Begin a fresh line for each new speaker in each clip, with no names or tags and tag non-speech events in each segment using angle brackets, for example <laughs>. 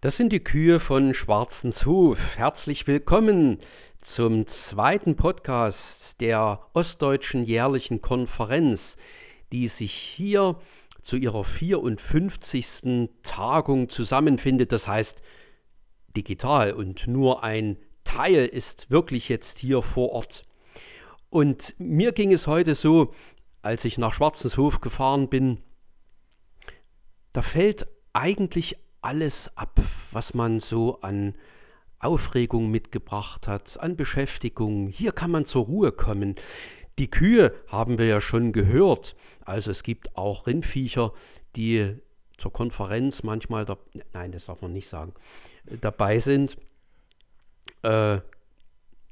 Das sind die Kühe von Schwarzenshof. Herzlich willkommen zum zweiten Podcast der Ostdeutschen jährlichen Konferenz, die sich hier zu ihrer 54. Tagung zusammenfindet. Das heißt digital und nur ein Teil ist wirklich jetzt hier vor Ort. Und mir ging es heute so, als ich nach Schwarzenshof gefahren bin, da fällt eigentlich alles ab, was man so an Aufregung mitgebracht hat, an Beschäftigung. Hier kann man zur Ruhe kommen. Die Kühe haben wir ja schon gehört. Also es gibt auch Rindviecher, die zur Konferenz manchmal, da, nein, das darf man nicht sagen, dabei sind.
Äh,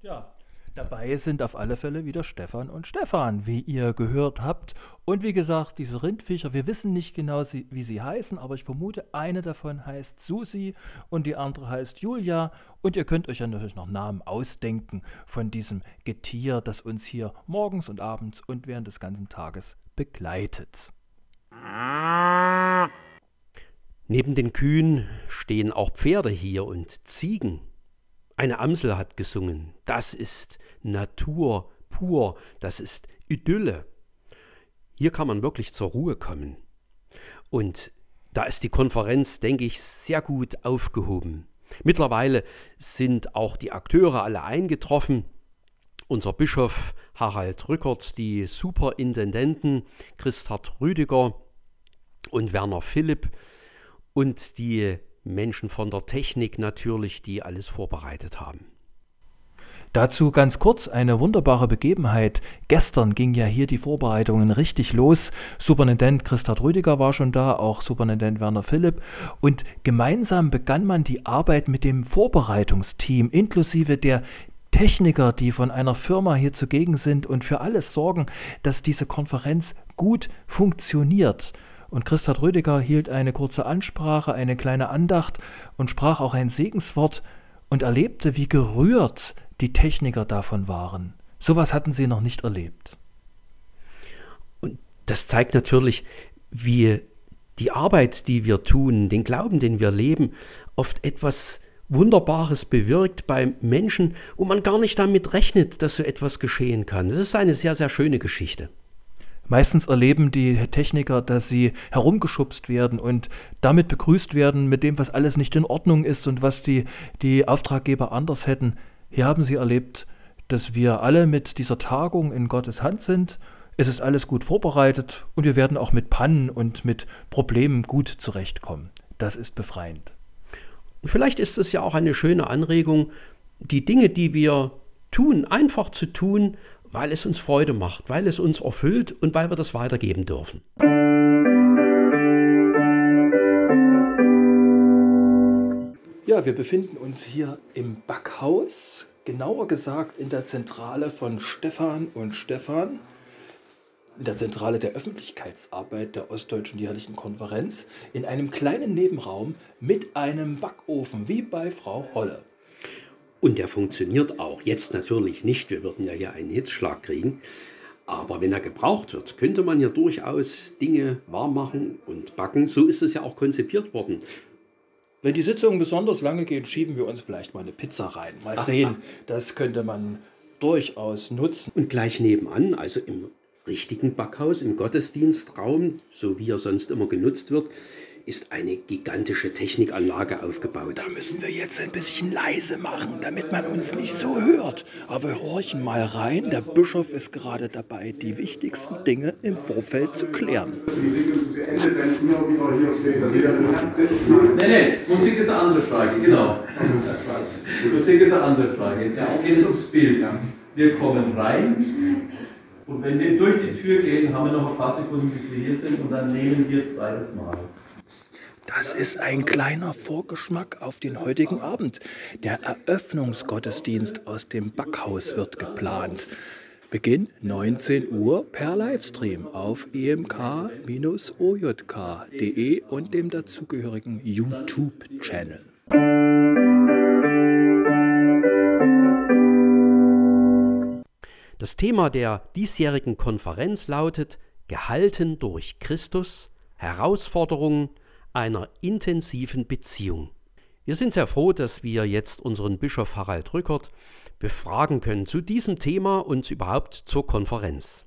ja, Dabei sind auf alle Fälle wieder Stefan und Stefan, wie ihr gehört habt. Und wie gesagt, diese Rindviecher, wir wissen nicht genau, wie sie heißen, aber ich vermute, eine davon heißt Susi und die andere heißt Julia. Und ihr könnt euch ja natürlich noch Namen ausdenken von diesem Getier, das uns hier morgens und abends und während des ganzen Tages begleitet.
Neben den Kühen stehen auch Pferde hier und Ziegen. Eine Amsel hat gesungen. Das ist Natur pur, das ist Idylle. Hier kann man wirklich zur Ruhe kommen. Und da ist die Konferenz, denke ich, sehr gut aufgehoben. Mittlerweile sind auch die Akteure alle eingetroffen. Unser Bischof Harald Rückert, die Superintendenten Christard Rüdiger und Werner Philipp und die Menschen von der Technik natürlich, die alles vorbereitet haben.
Dazu ganz kurz eine wunderbare Begebenheit. Gestern ging ja hier die Vorbereitungen richtig los. Superintendent Christa Rüdiger war schon da, auch Superintendent Werner Philipp. Und gemeinsam begann man die Arbeit mit dem Vorbereitungsteam, inklusive der Techniker, die von einer Firma hier zugegen sind und für alles sorgen, dass diese Konferenz gut funktioniert. Und Christa Rüdiger hielt eine kurze Ansprache, eine kleine Andacht und sprach auch ein Segenswort und erlebte, wie gerührt die Techniker davon waren. Sowas hatten sie noch nicht erlebt.
Und das zeigt natürlich, wie die Arbeit, die wir tun, den Glauben, den wir leben, oft etwas Wunderbares bewirkt bei Menschen, wo man gar nicht damit rechnet, dass so etwas geschehen kann. Das ist eine sehr, sehr schöne Geschichte.
Meistens erleben die Techniker, dass sie herumgeschubst werden und damit begrüßt werden mit dem, was alles nicht in Ordnung ist und was die, die Auftraggeber anders hätten. Hier haben sie erlebt, dass wir alle mit dieser Tagung in Gottes Hand sind. Es ist alles gut vorbereitet und wir werden auch mit Pannen und mit Problemen gut zurechtkommen. Das ist befreiend.
Und vielleicht ist es ja auch eine schöne Anregung, die Dinge, die wir tun, einfach zu tun, weil es uns Freude macht, weil es uns erfüllt und weil wir das weitergeben dürfen.
Ja, wir befinden uns hier im Backhaus, genauer gesagt in der Zentrale von Stefan und Stefan, in der Zentrale der Öffentlichkeitsarbeit der Ostdeutschen Jährlichen Konferenz, in einem kleinen Nebenraum mit einem Backofen, wie bei Frau Holle.
Und der funktioniert auch. Jetzt natürlich nicht, wir würden ja hier einen Hitzschlag kriegen. Aber wenn er gebraucht wird, könnte man ja durchaus Dinge warm machen und backen. So ist es ja auch konzipiert worden.
Wenn die Sitzungen besonders lange gehen, schieben wir uns vielleicht mal eine Pizza rein. Mal sehen, das könnte man durchaus nutzen.
Und gleich nebenan, also im richtigen Backhaus, im Gottesdienstraum, so wie er sonst immer genutzt wird, ist eine gigantische Technikanlage aufgebaut.
Da müssen wir jetzt ein bisschen leise machen, damit man uns nicht so hört. Aber wir horchen mal rein. Der Bischof ist gerade dabei, die wichtigsten Dinge im Vorfeld zu klären.
Nee, nee, Musik ist eine andere Frage, genau. <laughs> Musik ist eine andere Frage. Jetzt geht es ums Bild. Wir kommen rein und wenn wir durch die Tür gehen, haben wir noch ein paar Sekunden, bis wir hier sind und dann nehmen wir zweites Mal.
Das ist ein kleiner Vorgeschmack auf den heutigen Abend. Der Eröffnungsgottesdienst aus dem Backhaus wird geplant. Beginn 19 Uhr per Livestream auf emk-ojk.de und dem dazugehörigen YouTube-Channel.
Das Thema der diesjährigen Konferenz lautet Gehalten durch Christus, Herausforderungen einer intensiven Beziehung. Wir sind sehr froh, dass wir jetzt unseren Bischof Harald Rückert befragen können zu diesem Thema und überhaupt zur Konferenz.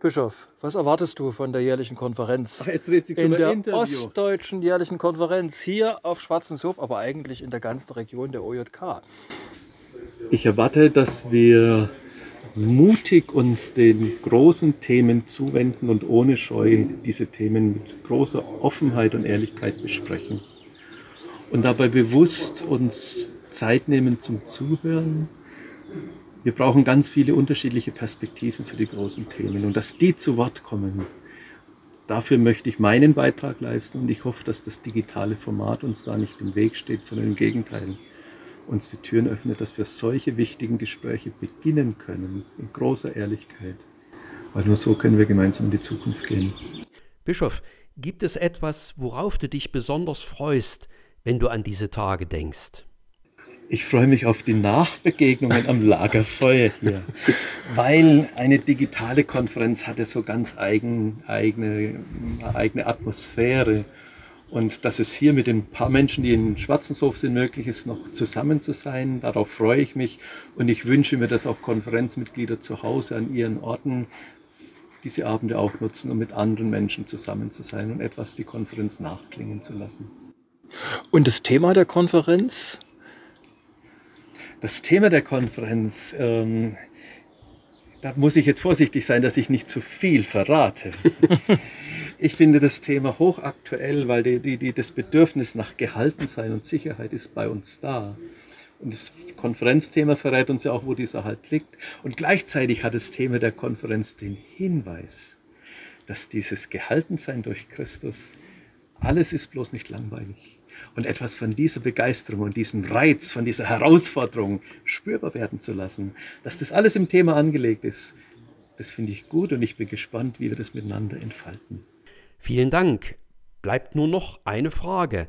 Bischof, was erwartest du von der jährlichen Konferenz?
Ach, jetzt dreht sich
in der
Interview.
ostdeutschen jährlichen Konferenz hier auf Schwarzenshof, aber eigentlich in der ganzen Region der OJK.
Ich erwarte, dass wir mutig uns den großen Themen zuwenden und ohne Scheu diese Themen mit großer Offenheit und Ehrlichkeit besprechen. Und dabei bewusst uns Zeit nehmen zum Zuhören. Wir brauchen ganz viele unterschiedliche Perspektiven für die großen Themen und dass die zu Wort kommen. Dafür möchte ich meinen Beitrag leisten und ich hoffe, dass das digitale Format uns da nicht im Weg steht, sondern im Gegenteil uns die Türen öffnet, dass wir solche wichtigen Gespräche beginnen können, in großer Ehrlichkeit. Weil nur so können wir gemeinsam in die Zukunft gehen.
Bischof, gibt es etwas, worauf du dich besonders freust, wenn du an diese Tage denkst?
Ich freue mich auf die Nachbegegnungen am Lagerfeuer hier, weil eine digitale Konferenz hat ja so ganz eigen, eigene, eigene Atmosphäre. Und dass es hier mit den paar Menschen, die in Schwarzenshof sind, möglich ist, noch zusammen zu sein, darauf freue ich mich. Und ich wünsche mir, dass auch Konferenzmitglieder zu Hause an ihren Orten diese Abende auch nutzen, um mit anderen Menschen zusammen zu sein und etwas die Konferenz nachklingen zu lassen.
Und das Thema der Konferenz?
Das Thema der Konferenz, ähm, da muss ich jetzt vorsichtig sein, dass ich nicht zu viel verrate. <laughs> Ich finde das Thema hochaktuell, weil die, die, die, das Bedürfnis nach Gehaltensein und Sicherheit ist bei uns da. Und das Konferenzthema verrät uns ja auch, wo dieser Halt liegt. Und gleichzeitig hat das Thema der Konferenz den Hinweis, dass dieses Gehaltensein durch Christus, alles ist bloß nicht langweilig. Und etwas von dieser Begeisterung und diesem Reiz, von dieser Herausforderung spürbar werden zu lassen, dass das alles im Thema angelegt ist, das finde ich gut und ich bin gespannt, wie wir das miteinander entfalten.
Vielen Dank. Bleibt nur noch eine Frage.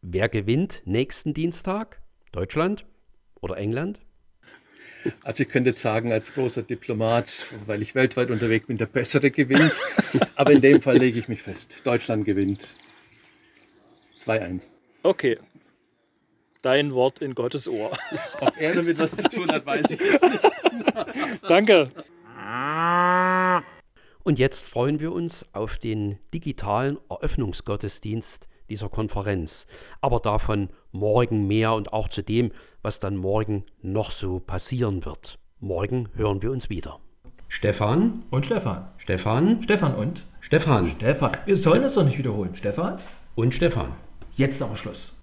Wer gewinnt nächsten Dienstag? Deutschland oder England?
Also ich könnte jetzt sagen, als großer Diplomat, weil ich weltweit unterwegs bin, der Bessere gewinnt. <laughs> Aber in dem Fall lege ich mich fest. Deutschland gewinnt. 2-1.
Okay. Dein Wort in Gottes Ohr.
Ob er damit was zu tun hat, weiß ich <laughs> nicht.
Danke. <laughs>
Und jetzt freuen wir uns auf den digitalen Eröffnungsgottesdienst dieser Konferenz. Aber davon morgen mehr und auch zu dem, was dann morgen noch so passieren wird. Morgen hören wir uns wieder. Stefan
Und Stefan.
Stefan
Stefan und?
Stefan
Stefan. Wir sollen es doch nicht wiederholen. Stefan?
und Stefan.
Jetzt aber Schluss.